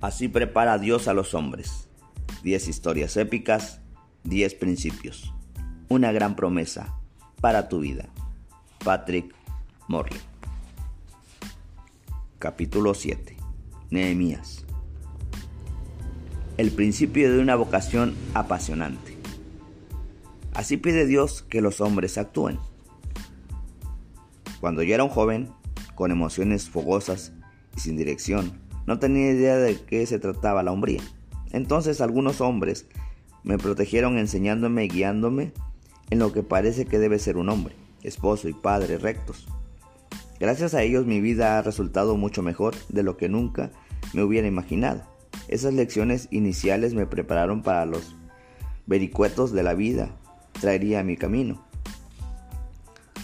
Así prepara Dios a los hombres. Diez historias épicas, diez principios. Una gran promesa para tu vida. Patrick Morley. Capítulo 7. Nehemías. El principio de una vocación apasionante. Así pide Dios que los hombres actúen. Cuando yo era un joven, con emociones fogosas y sin dirección, no tenía idea de qué se trataba la hombría. Entonces algunos hombres me protegieron enseñándome y guiándome en lo que parece que debe ser un hombre, esposo y padre rectos. Gracias a ellos mi vida ha resultado mucho mejor de lo que nunca me hubiera imaginado. Esas lecciones iniciales me prepararon para los vericuetos de la vida, traería a mi camino.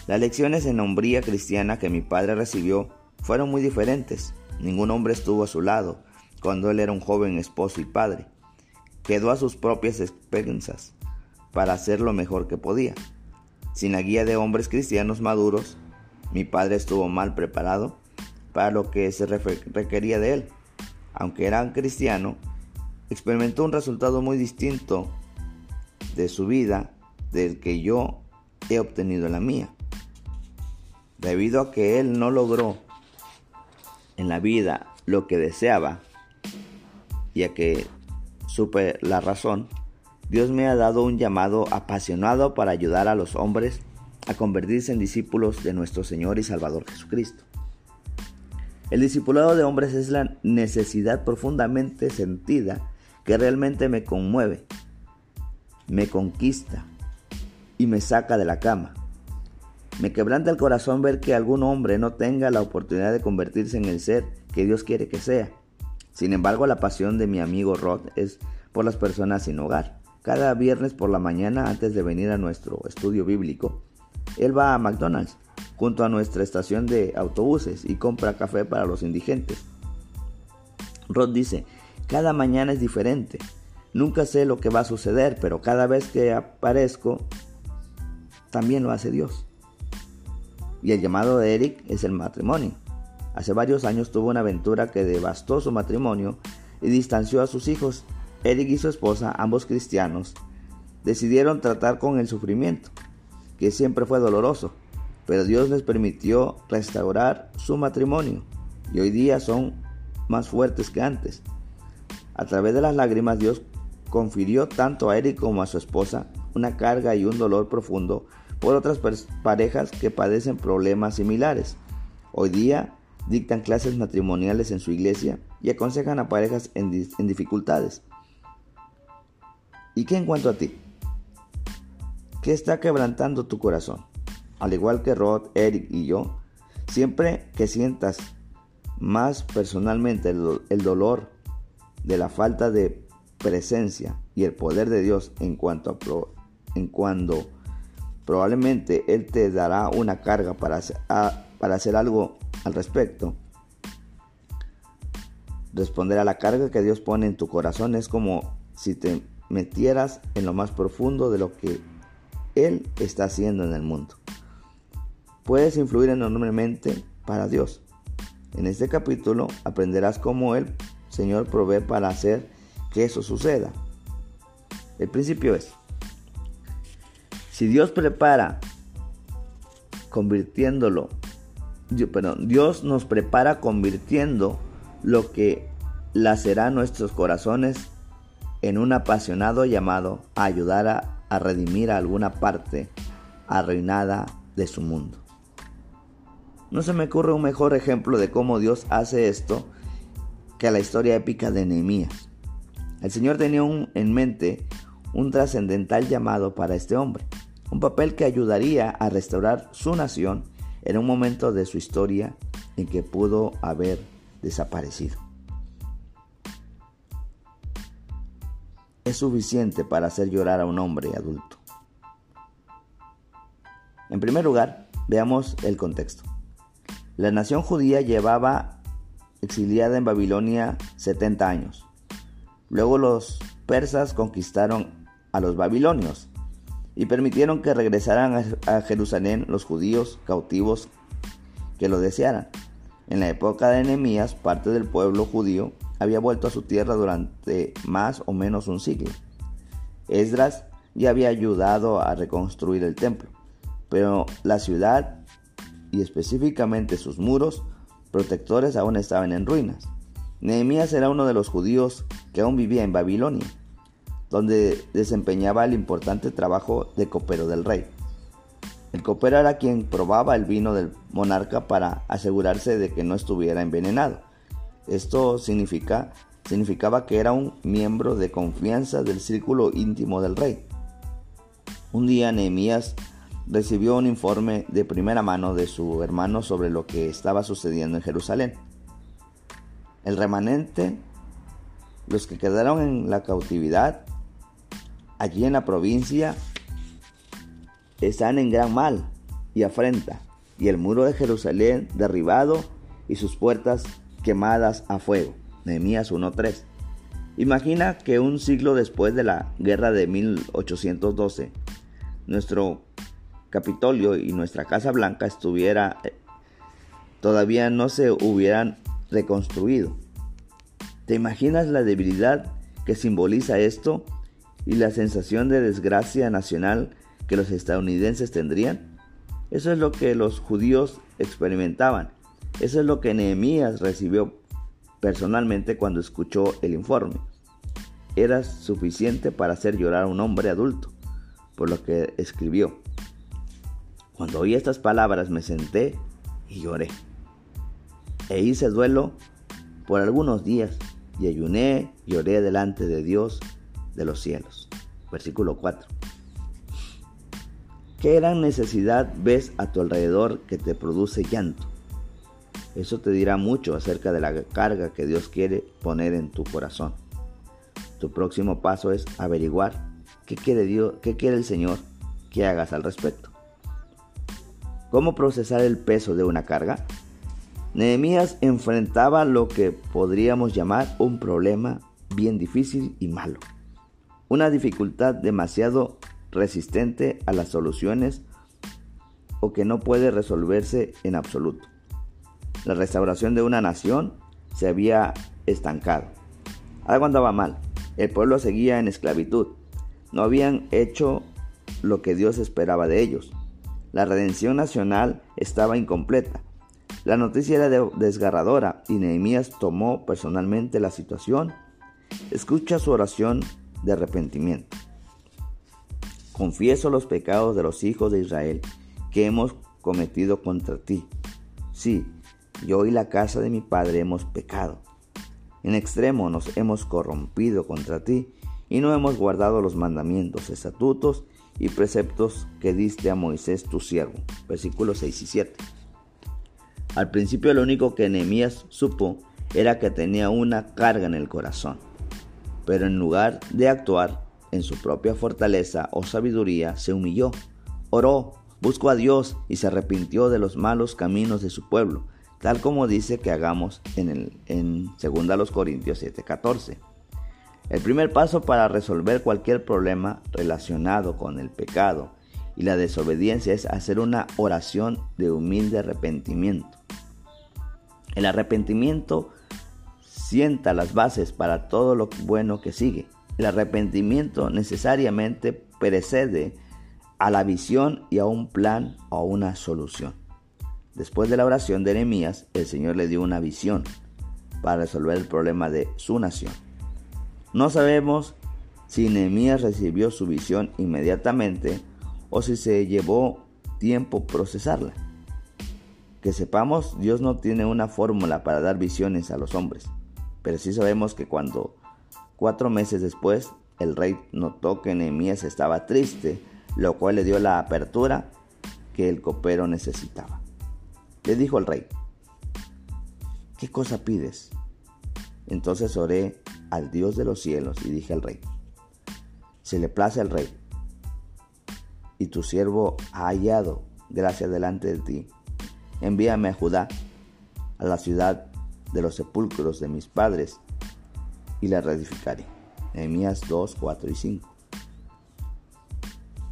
Las lecciones en hombría cristiana que mi padre recibió fueron muy diferentes. Ningún hombre estuvo a su lado cuando él era un joven esposo y padre. Quedó a sus propias expensas para hacer lo mejor que podía. Sin la guía de hombres cristianos maduros, mi padre estuvo mal preparado para lo que se requería de él. Aunque era cristiano, experimentó un resultado muy distinto de su vida del que yo he obtenido en la mía. Debido a que él no logró en la vida lo que deseaba, ya que supe la razón, Dios me ha dado un llamado apasionado para ayudar a los hombres a convertirse en discípulos de nuestro Señor y Salvador Jesucristo. El discipulado de hombres es la necesidad profundamente sentida que realmente me conmueve, me conquista y me saca de la cama. Me quebranta el corazón ver que algún hombre no tenga la oportunidad de convertirse en el ser que Dios quiere que sea. Sin embargo, la pasión de mi amigo Rod es por las personas sin hogar. Cada viernes por la mañana antes de venir a nuestro estudio bíblico, él va a McDonald's junto a nuestra estación de autobuses y compra café para los indigentes. Rod dice, cada mañana es diferente. Nunca sé lo que va a suceder, pero cada vez que aparezco, también lo hace Dios y el llamado de Eric es el matrimonio. Hace varios años tuvo una aventura que devastó su matrimonio y distanció a sus hijos. Eric y su esposa, ambos cristianos, decidieron tratar con el sufrimiento, que siempre fue doloroso, pero Dios les permitió restaurar su matrimonio y hoy día son más fuertes que antes. A través de las lágrimas Dios confirió tanto a Eric como a su esposa una carga y un dolor profundo por otras parejas que padecen problemas similares. Hoy día dictan clases matrimoniales en su iglesia y aconsejan a parejas en, dificultades. ¿Y qué en cuanto a ti? ¿Qué está quebrantando tu corazón? Al igual que Rod, Eric y yo, siempre que sientas más personalmente el, dolor de la falta de presencia y el poder de Dios en cuanto a, en cuando Probablemente Él te dará una carga para para hacer algo al respecto. Responder a la carga que Dios pone en tu corazón es como si te metieras en lo más profundo de lo que Él está haciendo en el mundo. Puedes influir enormemente para Dios. En este capítulo aprenderás cómo el Señor provee para hacer que eso suceda. El principio es, si Dios prepara convirtiéndolo, perdón, Dios nos prepara convirtiendo lo que lacerá nuestros corazones en un apasionado llamado a ayudar a, a redimir a alguna parte arruinada de su mundo. No se me ocurre un mejor ejemplo de cómo Dios hace esto que la historia épica de Nehemías. El Señor tenía en mente un trascendental llamado para este hombre un papel que ayudaría a restaurar su nación en un momento de su historia en que pudo haber desaparecido. Es suficiente para hacer llorar a un hombre adulto. En primer lugar, veamos el contexto. La nación judía llevaba exiliada en Babilonia 70 años. Luego los persas conquistaron a los babilonios y permitieron que regresaran a Jerusalén los judíos cautivos que lo desearan. En la época de Nehemías, parte del pueblo judío había vuelto a su tierra durante más o menos un siglo. Esdras ya había ayudado a reconstruir el templo, pero la ciudad y específicamente sus muros protectores aún estaban en ruinas. Nehemías era uno de los judíos que aún vivía en Babilonia, donde desempeñaba el importante trabajo de copero del rey. El copero era quien probaba el vino del monarca para asegurarse de que no estuviera envenenado. Esto significa, significaba que era un miembro de confianza del círculo íntimo del rey. Un día Nehemías recibió un informe de primera mano de su hermano sobre lo que estaba sucediendo en Jerusalén. El remanente, los que quedaron en la cautividad, allí en la provincia, están en gran mal y afrenta, y el muro de Jerusalén derribado y sus puertas quemadas a fuego. Nehemías 1.3. Imagina que un siglo después de la guerra de 1812, nuestro Capitolio y nuestra Casa Blanca estuviera eh, todavía no se hubieran reconstruido. ¿Te imaginas la debilidad que simboliza esto y la sensación de desgracia nacional que los estadounidenses tendrían? Eso es lo que los judíos experimentaban eso es lo que Nehemías recibió personalmente cuando escuchó el informe. Era suficiente para hacer llorar a un hombre adulto, por lo que escribió. Cuando oí estas palabras me senté y lloré. E hice duelo por algunos días y ayuné y oré delante de Dios de los cielos. Versículo 4. ¿Qué gran necesidad ves a tu alrededor que te produce llanto? Eso te dirá mucho acerca de la carga que Dios quiere poner en tu corazón. Tu próximo paso es averiguar qué quiere Dios, qué quiere el Señor que hagas al respecto. ¿Cómo procesar el peso de una carga? Nehemías enfrentaba lo que podríamos llamar un problema bien difícil y malo. Una dificultad demasiado resistente a las soluciones o que no puede resolverse en absoluto la restauración de una nación se había estancado. Algo andaba mal. El pueblo seguía en esclavitud. No habían hecho lo que Dios esperaba de ellos. La redención nacional estaba incompleta. La noticia era desgarradora y Nehemías tomó personalmente la situación. Escucha su oración de arrepentimiento. Confieso los pecados de los hijos de Israel que hemos cometido contra ti. Sí, yo y la casa de mi padre hemos pecado. En extremo nos hemos corrompido contra ti y no hemos guardado los mandamientos, estatutos y preceptos que diste a Moisés tu siervo. Versículos 6 y 7. Al principio lo único que Nehemías supo era que tenía una carga en el corazón. Pero en lugar de actuar en su propia fortaleza o sabiduría, se humilló, oró, buscó a Dios y se arrepintió de los malos caminos de su pueblo tal como dice que hagamos en, el, en 2 Corintios 7:14. El primer paso para resolver cualquier problema relacionado con el pecado y la desobediencia es hacer una oración de humilde arrepentimiento. El arrepentimiento sienta las bases para todo lo bueno que sigue. El arrepentimiento necesariamente precede a la visión y a un plan o a una solución. Después de la oración de Nehemías, el Señor le dio una visión para resolver el problema de su nación. No sabemos si Nehemías recibió su visión inmediatamente o si se llevó tiempo procesarla. Que sepamos, Dios no tiene una fórmula para dar visiones a los hombres, pero sí sabemos que cuando cuatro meses después el rey notó que Nehemías estaba triste, lo cual le dio la apertura que el copero necesitaba. Le dijo al rey, ¿qué cosa pides? Entonces oré al Dios de los cielos y dije al rey, se le place al rey, y tu siervo ha hallado gracia delante de ti. Envíame a Judá, a la ciudad de los sepulcros de mis padres, y la reedificaré. Nehemías 2, 4 y 5.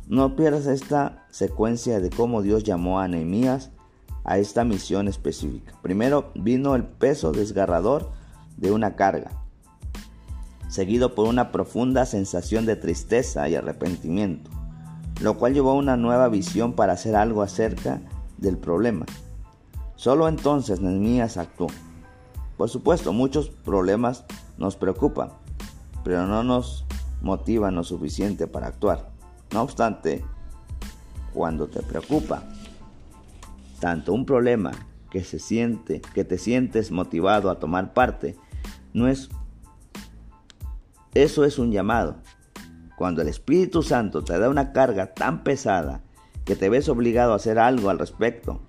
No pierdas esta secuencia de cómo Dios llamó a Nehemías a esta misión específica. Primero vino el peso desgarrador de una carga, seguido por una profunda sensación de tristeza y arrepentimiento, lo cual llevó a una nueva visión para hacer algo acerca del problema. Solo entonces Nehemías actuó. Por supuesto, muchos problemas nos preocupan, pero no nos motivan lo suficiente para actuar. No obstante, cuando te preocupa tanto un problema que se siente, que te sientes motivado a tomar parte, no es eso es un llamado. Cuando el Espíritu Santo te da una carga tan pesada que te ves obligado a hacer algo al respecto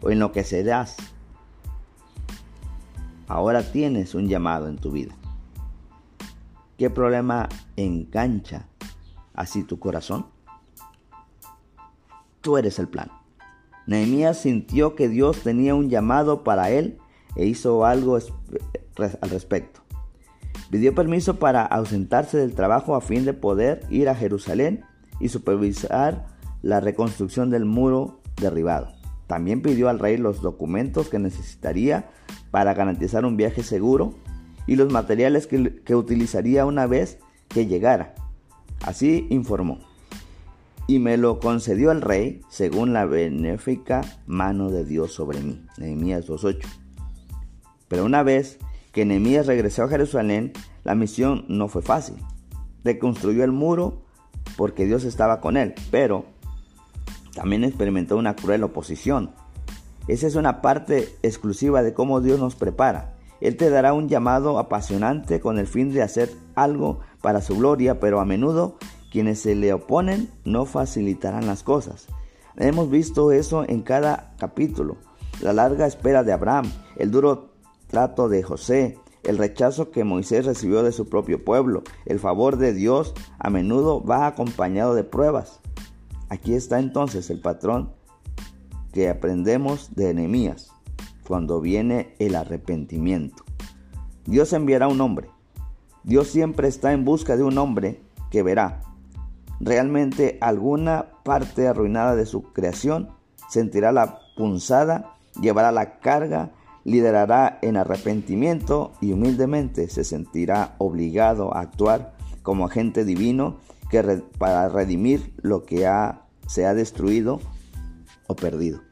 o en lo que serás, ahora tienes un llamado en tu vida. ¿Qué problema engancha así tu corazón? Tú eres el plan. Nehemías sintió que Dios tenía un llamado para él e hizo algo al respecto. Pidió permiso para ausentarse del trabajo a fin de poder ir a Jerusalén y supervisar la reconstrucción del muro derribado. También pidió al rey los documentos que necesitaría para garantizar un viaje seguro y los materiales que, que utilizaría una vez que llegara. Así informó. Y me lo concedió el rey según la benéfica mano de Dios sobre mí. Nehemías 2.8. Pero una vez que Nehemías regresó a Jerusalén, la misión no fue fácil. Reconstruyó el muro porque Dios estaba con él, pero también experimentó una cruel oposición. Esa es una parte exclusiva de cómo Dios nos prepara. Él te dará un llamado apasionante con el fin de hacer algo para su gloria, pero a menudo quienes se le oponen no facilitarán las cosas. Hemos visto eso en cada capítulo. La larga espera de Abraham, el duro trato de José, el rechazo que Moisés recibió de su propio pueblo, el favor de Dios a menudo va acompañado de pruebas. Aquí está entonces el patrón que aprendemos de Enemías cuando viene el arrepentimiento. Dios enviará un hombre. Dios siempre está en busca de un hombre que verá realmente alguna parte arruinada de su creación, sentirá la punzada, llevará la carga liderará en arrepentimiento y humildemente se sentirá obligado a actuar como agente divino que para redimir lo que ha, se ha destruido o perdido.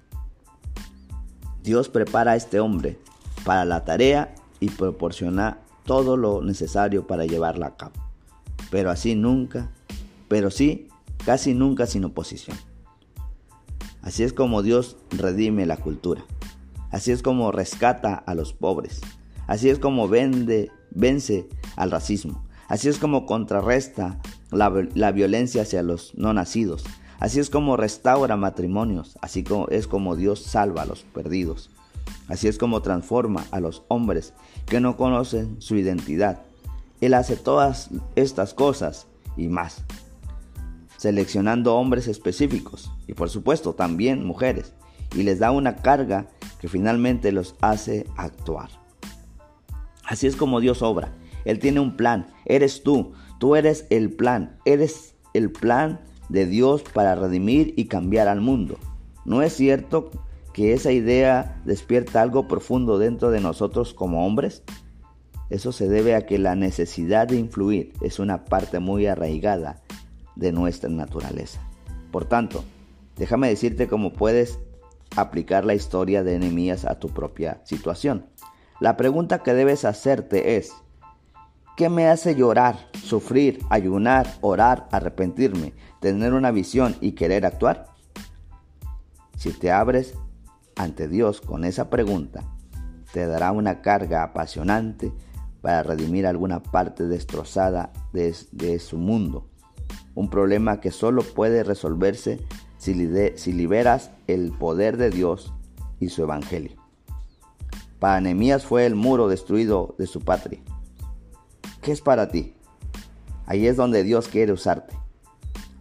Dios prepara a este hombre para la tarea y proporciona todo lo necesario para llevarla a cabo. Pero así nunca, pero sí, casi nunca sin oposición. Así es como Dios redime la cultura. Así es como rescata a los pobres. Así es como vence al racismo. Así es como contrarresta la, la, violencia hacia los no nacidos. Así es como restaura matrimonios. Así como es como Dios salva a los perdidos. Así es como transforma a los hombres que no conocen su identidad. Él hace todas estas cosas y más, seleccionando hombres específicos y por supuesto también mujeres, y les da una carga que finalmente los hace actuar. Así es como Dios obra. Él tiene un plan. Eres tú. Tú eres el plan. Eres el plan de Dios para redimir y cambiar al mundo. ¿No es cierto que esa idea despierta algo profundo dentro de nosotros como hombres? Eso se debe a que la necesidad de influir es una parte muy arraigada de nuestra naturaleza. Por tanto, déjame decirte cómo puedes aplicar la historia de Nehemías a tu propia situación. La pregunta que debes hacerte es, ¿qué me hace llorar, sufrir, ayunar, orar, arrepentirme, tener una visión y querer actuar? Si te abres ante Dios con esa pregunta, te dará una carga apasionante para redimir alguna parte destrozada de, su mundo. Un problema que solo puede resolverse si, liberas el poder de Dios y su evangelio. Para Nehemías fue el muro destruido de su patria. ¿Qué es para ti? Ahí es donde Dios quiere usarte.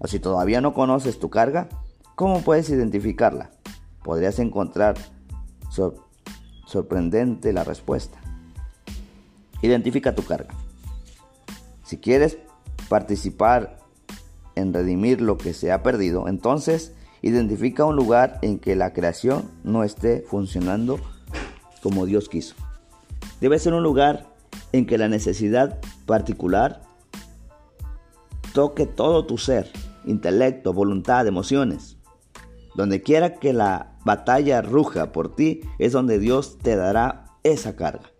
O si todavía no conoces tu carga, ¿cómo puedes identificarla? Podrías encontrar sorprendente la respuesta. Identifica tu carga. Si quieres participar en redimir lo que se ha perdido, entonces identifica un lugar en que la creación no esté funcionando como Dios quiso. Debe ser un lugar en que la necesidad particular toque todo tu ser, intelecto, voluntad, emociones. Donde quiera que la batalla ruja por ti es donde Dios te dará esa carga.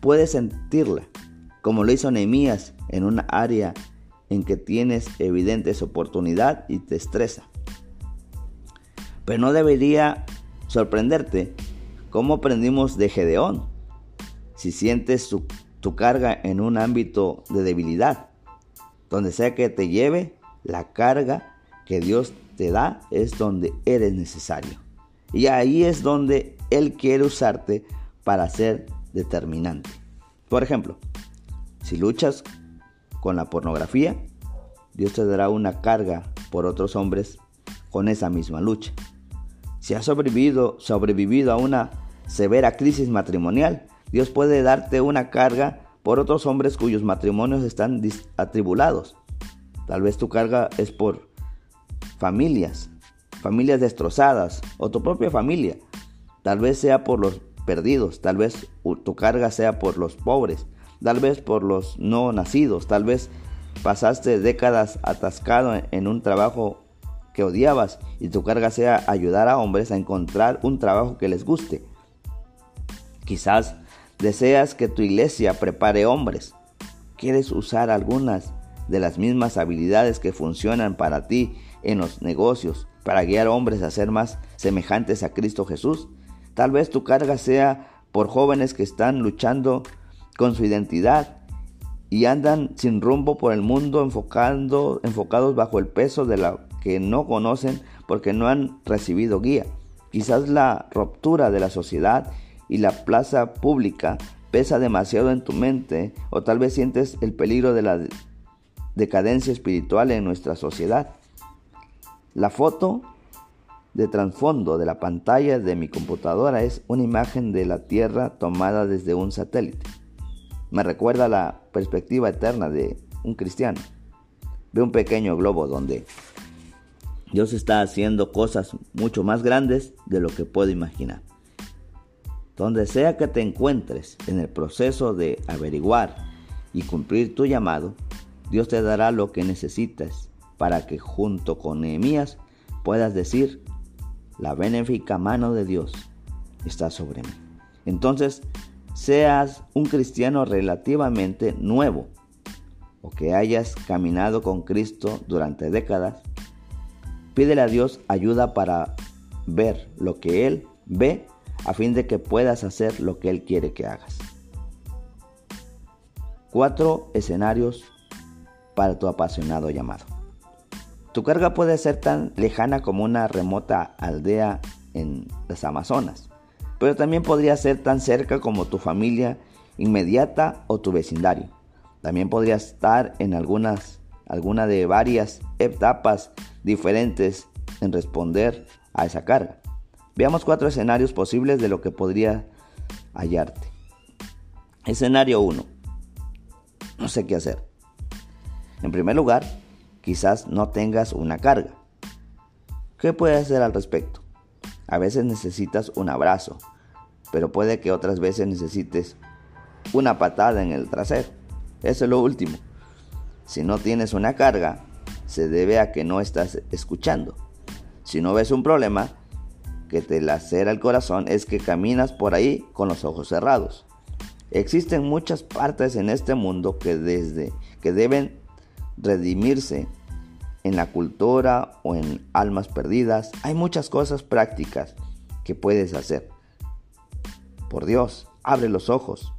Puedes sentirla, como lo hizo Nehemías en una área en que tienes evidentes oportunidad y te estresa. Pero no debería sorprenderte cómo aprendimos de Gedeón. Si sientes tu carga en un ámbito de debilidad, donde sea que te lleve, la carga que Dios te da es donde eres necesario. Y ahí es donde Él quiere usarte para ser determinante. Por ejemplo, si luchas con la pornografía, Dios te dará una carga por otros hombres con esa misma lucha. Si has sobrevivido, sobrevivido a una severa crisis matrimonial, Dios puede darte una carga por otros hombres cuyos matrimonios están atribulados. Tal vez tu carga es por familias, familias destrozadas o tu propia familia. Tal vez sea por los perdidos, tal vez tu carga sea por los pobres, tal vez por los no nacidos, tal vez pasaste décadas atascado en un trabajo que odiabas y tu carga sea ayudar a hombres a encontrar un trabajo que les guste. Quizás deseas que tu iglesia prepare hombres. Quieres usar algunas de las mismas habilidades que funcionan para ti en los negocios para guiar hombres a ser más semejantes a Cristo Jesús. Tal vez tu carga sea por jóvenes que están luchando con su identidad y andan sin rumbo por el mundo enfocando, enfocados bajo el peso de la que no conocen porque no han recibido guía. Quizás la ruptura de la sociedad y la plaza pública pesa demasiado en tu mente o tal vez sientes el peligro de la decadencia espiritual en nuestra sociedad. La foto de trasfondo de la pantalla de mi computadora es una imagen de la Tierra tomada desde un satélite. Me recuerda la perspectiva eterna de un cristiano. Ve un pequeño globo donde Dios está haciendo cosas mucho más grandes de lo que puedo imaginar. Donde sea que te encuentres en el proceso de averiguar y cumplir tu llamado, Dios te dará lo que necesitas para que junto con Nehemías puedas decir, la benéfica mano de Dios está sobre mí. Entonces, seas un cristiano relativamente nuevo o que hayas caminado con Cristo durante décadas, Pídele a Dios ayuda para ver lo que Él ve a fin de que puedas hacer lo que Él quiere que hagas. Cuatro escenarios para tu apasionado llamado. Tu carga puede ser tan lejana como una remota aldea en las Amazonas, pero también podría ser tan cerca como tu familia inmediata o tu vecindario. También podría estar en algunas, alguna de varias etapas diferentes en responder a esa carga. Veamos cuatro escenarios posibles de lo que podría hallarte. Escenario 1. No sé qué hacer. En primer lugar, quizás no tengas una carga. ¿Qué puedes hacer al respecto? A veces necesitas un abrazo, pero puede que otras veces necesites una patada en el trasero. Eso es lo último. Si no tienes una carga, se debe a que no estás escuchando. Si no ves un problema que te lacera el corazón es que caminas por ahí con los ojos cerrados. Existen muchas partes en este mundo que desde que deben redimirse en la cultura o en almas perdidas. Hay muchas cosas prácticas que puedes hacer. Por Dios, abre los ojos.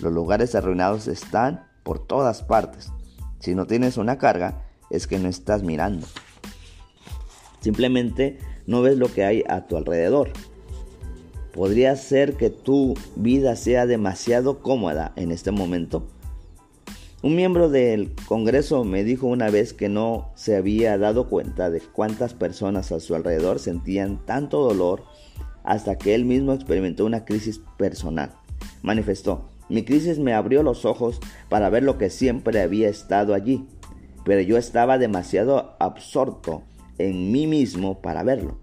Los lugares arruinados están por todas partes. Si no tienes una carga, es que no estás mirando. Simplemente no ves lo que hay a tu alrededor. Podría ser que tu vida sea demasiado cómoda en este momento. Un miembro del Congreso me dijo una vez que no se había dado cuenta de cuántas personas a su alrededor sentían tanto dolor hasta que él mismo experimentó una crisis personal. Manifestó, mi crisis me abrió los ojos para ver lo que siempre había estado allí, pero yo estaba demasiado absorto en mí mismo para verlo.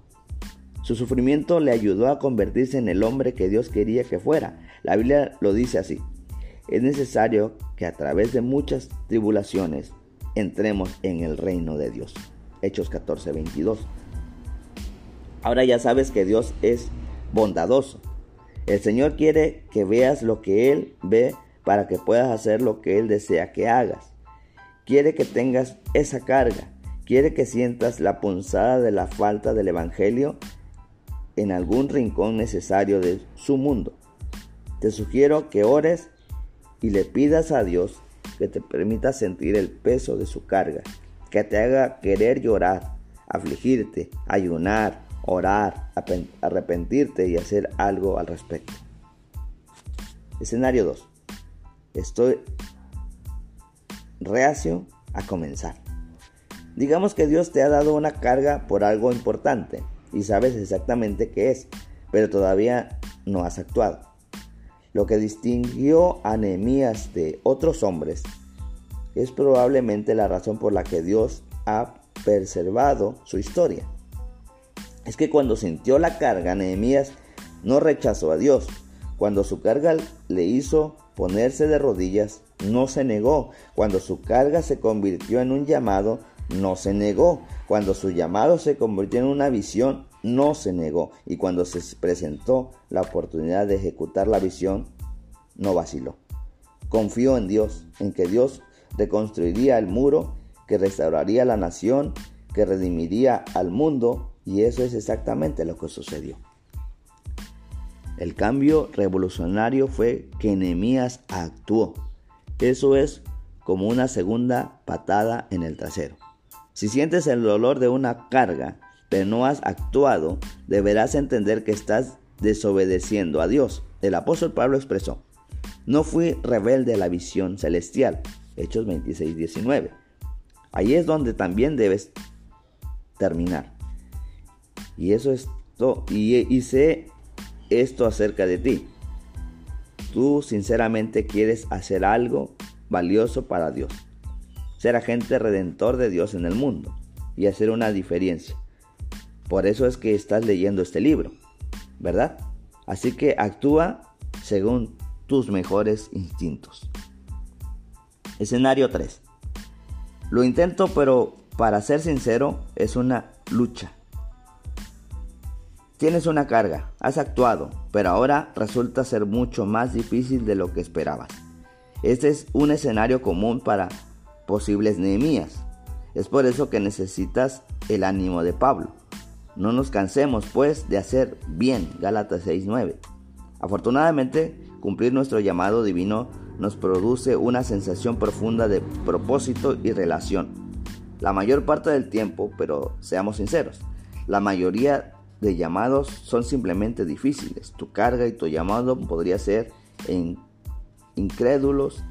Su sufrimiento le ayudó a convertirse en el hombre que Dios quería que fuera. La Biblia lo dice así. es necesario que a través de muchas tribulaciones entremos en el reino de Dios. Hechos 14, 22. Ahora ya sabes que Dios es bondadoso. El Señor quiere que veas lo que Él ve para que puedas hacer lo que Él desea que hagas. Quiere que tengas esa carga. Quiere que sientas la punzada de la falta del Evangelio en algún rincón necesario de su mundo. Te sugiero que ores y le pidas a Dios que te permita sentir el peso de su carga, que te haga querer llorar, afligirte, ayunar, orar, arrepentirte y hacer algo al respecto. Escenario 2. Estoy reacio a comenzar. Digamos que Dios te ha dado una carga por algo importante y sabes exactamente qué es, pero todavía no has actuado. Lo que distinguió a Nehemías de otros hombres es probablemente la razón por la que Dios ha preservado su historia. Es que cuando sintió la carga, Nehemías no rechazó a Dios. Cuando su carga le hizo ponerse de rodillas, no se negó. Cuando su carga se convirtió en un llamado, no se negó. Cuando su llamado se convirtió en una visión, no se negó. Y cuando se presentó la oportunidad de ejecutar la visión, no vaciló. Confió en Dios, en que Dios reconstruiría el muro, que restauraría la nación, que redimiría al mundo, y eso es exactamente lo que sucedió. El cambio revolucionario fue que Nehemías actuó. Eso es como una segunda patada en el trasero. Si sientes el dolor de una carga, pero no has actuado, deberás entender que estás desobedeciendo a Dios. El apóstol Pablo expresó, no fui rebelde a la visión celestial. Hechos 26, 19. Ahí es donde también debes terminar. Y eso es todo. Y, y sé esto acerca de ti. Tú sinceramente quieres hacer algo valioso para Dios ser agente redentor de Dios en el mundo y hacer una diferencia. Por eso es que estás leyendo este libro, ¿verdad? Así que actúa según tus mejores instintos. Escenario 3. Lo intento, pero para ser sincero, es una lucha. Tienes una carga, has actuado, pero ahora resulta ser mucho más difícil de lo que esperabas. Este es un escenario común para posibles Nehemías. Es por eso que necesitas el ánimo de Pablo. No nos cansemos pues de hacer bien, Gálatas 6:9. Afortunadamente, cumplir nuestro llamado divino nos produce una sensación profunda de propósito y relación. La mayor parte del tiempo, pero seamos sinceros, la mayoría de llamados son simplemente difíciles. Tu carga y tu llamado podría ser en incrédulos,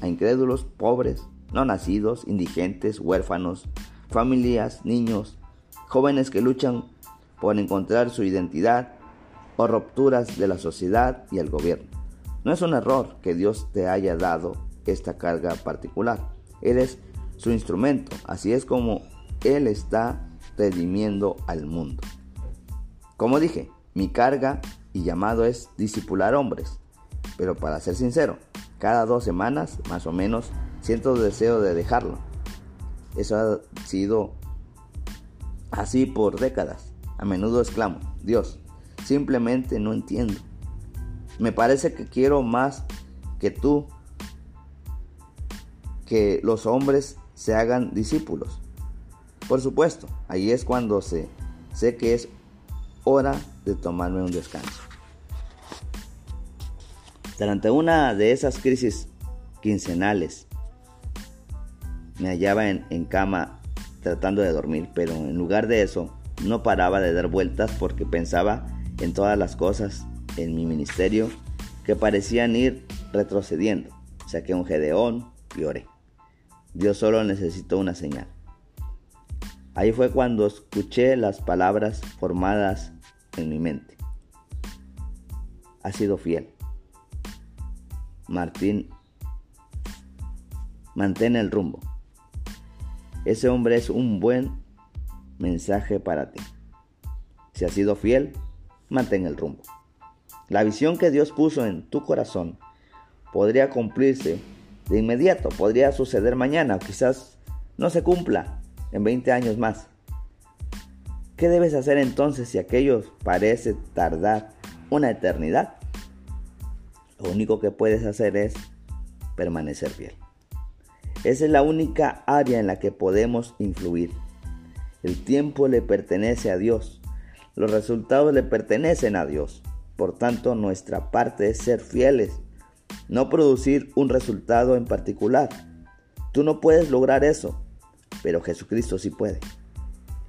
a incrédulos, pobres, no nacidos, indigentes, huérfanos, familias, niños, jóvenes que luchan por encontrar su identidad o rupturas de la sociedad y el gobierno. No es un error que Dios te haya dado esta carga particular. Eres su instrumento, así es como Él está redimiendo al mundo. Como dije, mi carga y llamado es discipular hombres, pero para ser sincero, cada dos semanas más o menos siento deseo de dejarlo. Eso ha sido así por décadas. A menudo exclamo, Dios, simplemente no entiendo. Me parece que quiero más que tú que los hombres se hagan discípulos. Por supuesto, ahí es cuando sé, sé que es hora de tomarme un descanso. Durante una de esas crisis quincenales me hallaba en, cama tratando de dormir, pero en lugar de eso no paraba de dar vueltas porque pensaba en todas las cosas en mi ministerio que parecían ir retrocediendo. Saqué un gedeón y oré. Dios solo necesitó una señal. Ahí fue cuando escuché las palabras formadas en mi mente. Ha sido fiel. Martín, mantén el rumbo. Ese hombre es un buen mensaje para ti. Si has sido fiel, mantén el rumbo. La visión que Dios puso en tu corazón podría cumplirse de inmediato, podría suceder mañana o quizás no se cumpla en 20 años más. ¿Qué debes hacer entonces si aquello parece tardar una eternidad? Lo único que puedes hacer es permanecer fiel. Esa es la única área en la que podemos influir. El tiempo le pertenece a Dios. Los resultados le pertenecen a Dios. Por tanto, nuestra parte es ser fieles, no producir un resultado en particular. Tú no puedes lograr eso, pero Jesucristo sí puede.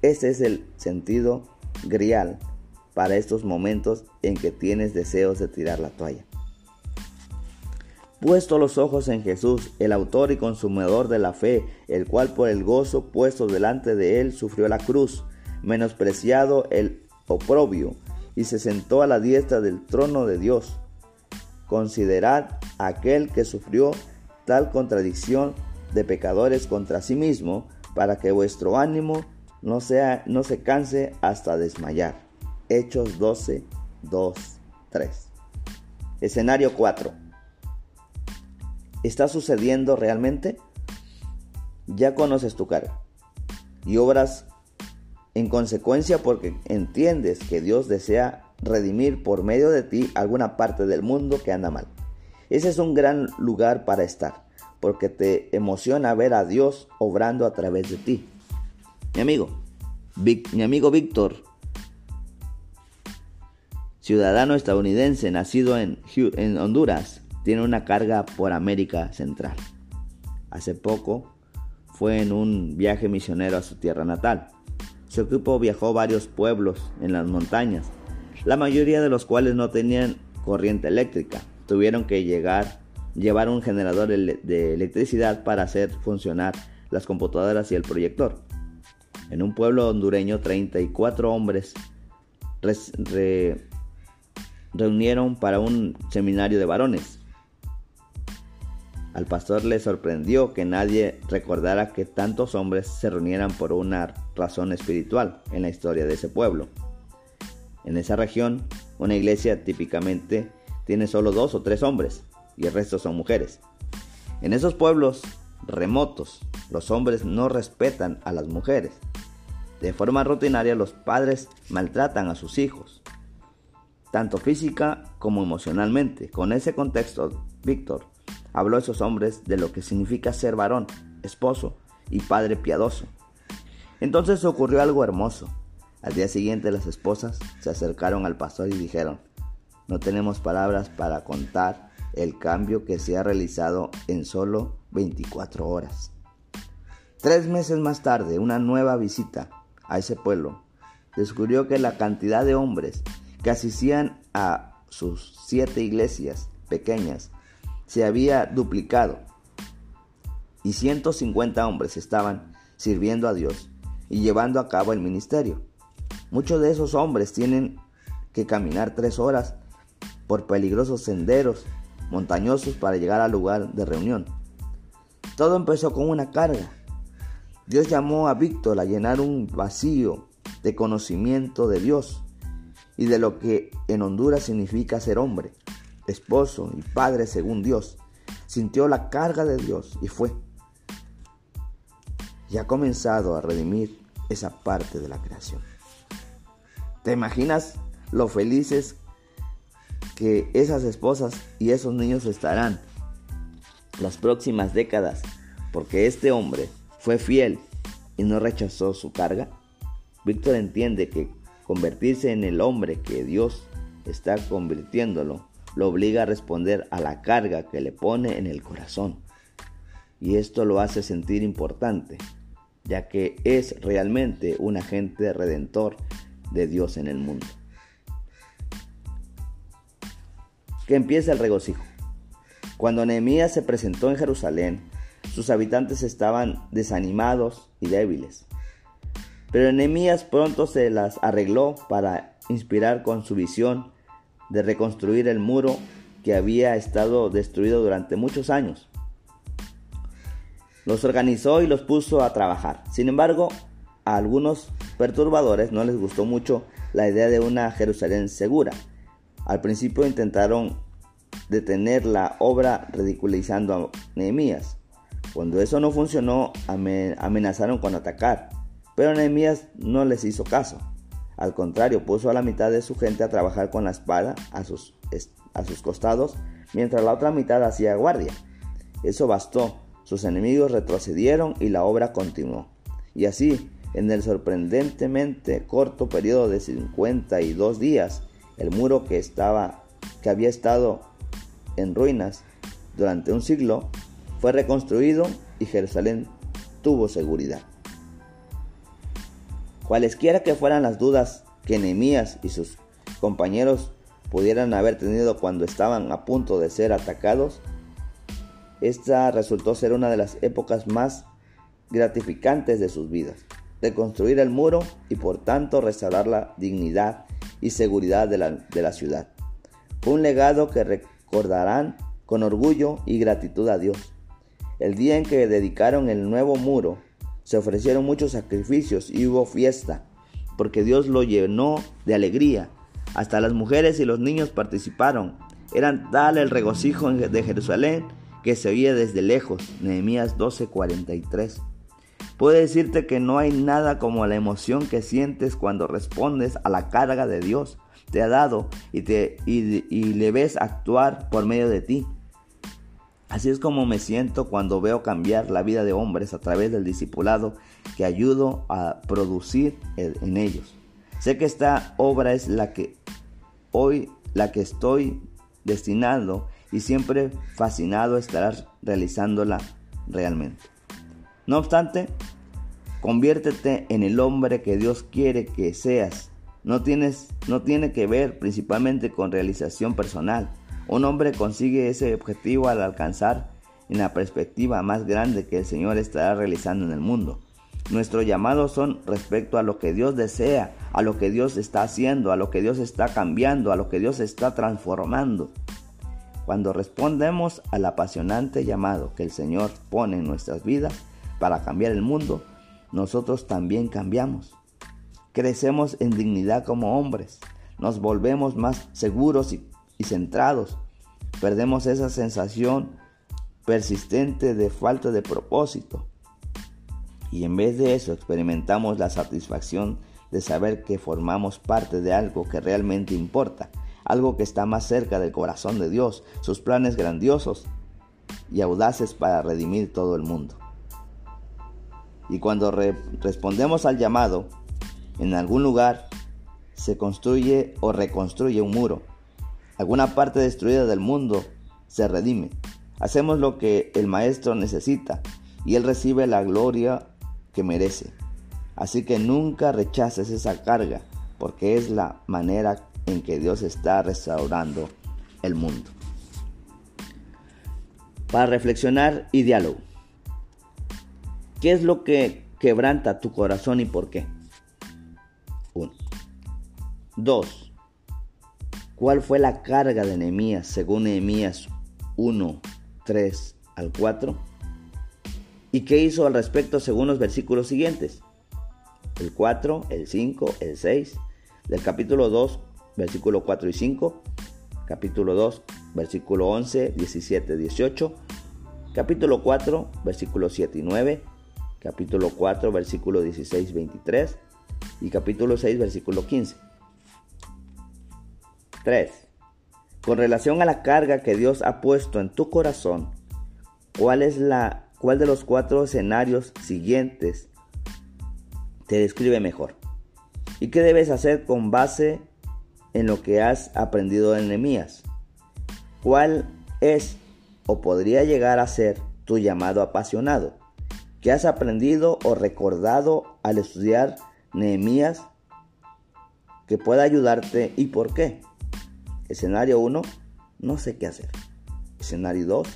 Ese es el sentido grial para estos momentos en que tienes deseos de tirar la toalla. Puesto los ojos en Jesús, el autor y consumidor de la fe, el cual por el gozo puesto delante de él sufrió la cruz, menospreciado el oprobio, y se sentó a la diestra del trono de Dios. Considerad aquel que sufrió tal contradicción de pecadores contra sí mismo, para que vuestro ánimo no, sea, no se canse hasta desmayar. Hechos 12, 2, 3. Escenario 4 está sucediendo realmente? Ya conoces tu cara y obras en consecuencia porque entiendes que Dios desea redimir por medio de ti alguna parte del mundo que anda mal. Ese es un gran lugar para estar, porque te emociona ver a Dios obrando a través de ti. Mi amigo, mi amigo Víctor, ciudadano estadounidense nacido en, en Honduras, tiene una carga por América Central. Hace poco fue en un viaje misionero a su tierra natal. Su equipo viajó a varios pueblos en las montañas, la mayoría de los cuales no tenían corriente eléctrica. Tuvieron que llegar, llevar un generador de electricidad para hacer funcionar las computadoras y el proyector. En un pueblo hondureño, 34 hombres reunieron para un seminario de varones. Al pastor le sorprendió que nadie recordara que tantos hombres se reunieran por una razón espiritual en la historia de ese pueblo. En esa región, una iglesia típicamente tiene solo dos o tres hombres y el resto son mujeres. En esos pueblos remotos, los hombres no respetan a las mujeres. De forma rutinaria, los padres maltratan a sus hijos, tanto física como emocionalmente. Con ese contexto, Víctor habló a esos hombres de lo que significa ser varón, esposo y padre piadoso. Entonces ocurrió algo hermoso. Al día siguiente las esposas se acercaron al pastor y dijeron, no tenemos palabras para contar el cambio que se ha realizado en solo 24 horas. Tres meses más tarde, una nueva visita a ese pueblo descubrió que la cantidad de hombres que asistían a sus siete iglesias pequeñas se había duplicado y 150 hombres estaban sirviendo a Dios y llevando a cabo el ministerio. Muchos de esos hombres tienen que caminar tres horas por peligrosos senderos montañosos para llegar al lugar de reunión. Todo empezó con una carga. Dios llamó a Víctor a llenar un vacío de conocimiento de Dios y de lo que en Honduras significa ser hombre esposo y padre según Dios, sintió la carga de Dios y fue. Y ha comenzado a redimir esa parte de la creación. ¿Te imaginas lo felices que esas esposas y esos niños estarán las próximas décadas porque este hombre fue fiel y no rechazó su carga? Víctor entiende que convertirse en el hombre que Dios está convirtiéndolo lo obliga a responder a la carga que le pone en el corazón. Y esto lo hace sentir importante, ya que es realmente un agente redentor de Dios en el mundo. Que empieza el regocijo. Cuando Nehemías se presentó en Jerusalén, sus habitantes estaban desanimados y débiles. Pero Nehemías pronto se las arregló para inspirar con su visión de reconstruir el muro que había estado destruido durante muchos años. Los organizó y los puso a trabajar. Sin embargo, a algunos perturbadores no les gustó mucho la idea de una Jerusalén segura. Al principio intentaron detener la obra ridiculizando a Nehemías. Cuando eso no funcionó, amenazaron con atacar, pero Nehemías no les hizo caso. Al contrario, puso a la mitad de su gente a trabajar con la espada a sus, a sus costados, mientras la otra mitad hacía guardia. Eso bastó, sus enemigos retrocedieron y la obra continuó. Y así, en el sorprendentemente corto periodo de 52 días, el muro que, estaba, que había estado en ruinas durante un siglo fue reconstruido y Jerusalén tuvo seguridad. Cualesquiera que fueran las dudas que Nehemías y sus compañeros pudieran haber tenido cuando estaban a punto de ser atacados, esta resultó ser una de las épocas más gratificantes de sus vidas, de construir el muro y por tanto restaurar la dignidad y seguridad de la, de la ciudad. Fue un legado que recordarán con orgullo y gratitud a Dios. El día en que dedicaron el nuevo muro, se ofrecieron muchos sacrificios y hubo fiesta, porque Dios lo llenó de alegría. Hasta las mujeres y los niños participaron. Eran tal el regocijo de Jerusalén que se oía desde lejos. Nehemías 12:43. Puedo decirte que no hay nada como la emoción que sientes cuando respondes a la carga de Dios te ha dado y, te, y, le ves actuar por medio de ti. Así es como me siento cuando veo cambiar la vida de hombres a través del discipulado que ayudo a producir en ellos. Sé que esta obra es la que hoy la que estoy destinado y siempre fascinado estarás realizándola realmente. No obstante, conviértete en el hombre que Dios quiere que seas. No, tienes, no tiene que ver principalmente con realización personal. Un hombre consigue ese objetivo al alcanzar en la perspectiva más grande que el Señor estará realizando en el mundo. Nuestros llamados son respecto a lo que Dios desea, a lo que Dios está haciendo, a lo que Dios está cambiando, a lo que Dios está transformando. Cuando respondemos al apasionante llamado que el Señor pone en nuestras vidas, para cambiar el mundo, nosotros también cambiamos. Crecemos en dignidad como hombres, nos volvemos más seguros y, centrados, perdemos esa sensación persistente de falta de propósito y en vez de eso experimentamos la satisfacción de saber que formamos parte de algo que realmente importa, algo que está más cerca del corazón de Dios, sus planes grandiosos y audaces para redimir todo el mundo. Y cuando respondemos al llamado, en algún lugar se construye o reconstruye un muro. Alguna parte destruida del mundo se redime. Hacemos lo que el Maestro necesita y Él recibe la gloria que merece. Así que nunca rechaces esa carga, porque es la manera en que Dios está restaurando el mundo. Para reflexionar y diálogo. ¿Qué es lo que quebranta tu corazón y por qué? 1. 2. ¿Cuál fue la carga de Nehemías según Nehemías 1, 3 al 4? ¿Y qué hizo al respecto según los versículos siguientes? El 4, el 5, el 6, del capítulo 2, versículo 4 y 5, capítulo 2, versículo 11, 17, 18, capítulo 4, versículos 7 y 9, capítulo 4, versículo 16, 23 y capítulo 6, versículo 15. 3. Con relación a la carga que Dios ha puesto en tu corazón, ¿cuál es la cuál de los cuatro escenarios siguientes te describe mejor? ¿Y qué debes hacer con base en lo que has aprendido en Nehemías? ¿Cuál es o podría llegar a ser tu llamado apasionado? ¿Qué has aprendido o recordado al estudiar Nehemías que pueda ayudarte y por qué? Escenario 1, no sé qué hacer. Escenario 2,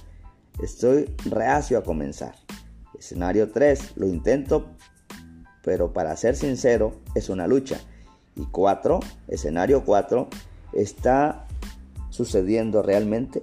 estoy reacio a comenzar. Escenario 3, lo intento, pero para ser sincero, es una lucha. Y 4, escenario 4, ¿está sucediendo realmente?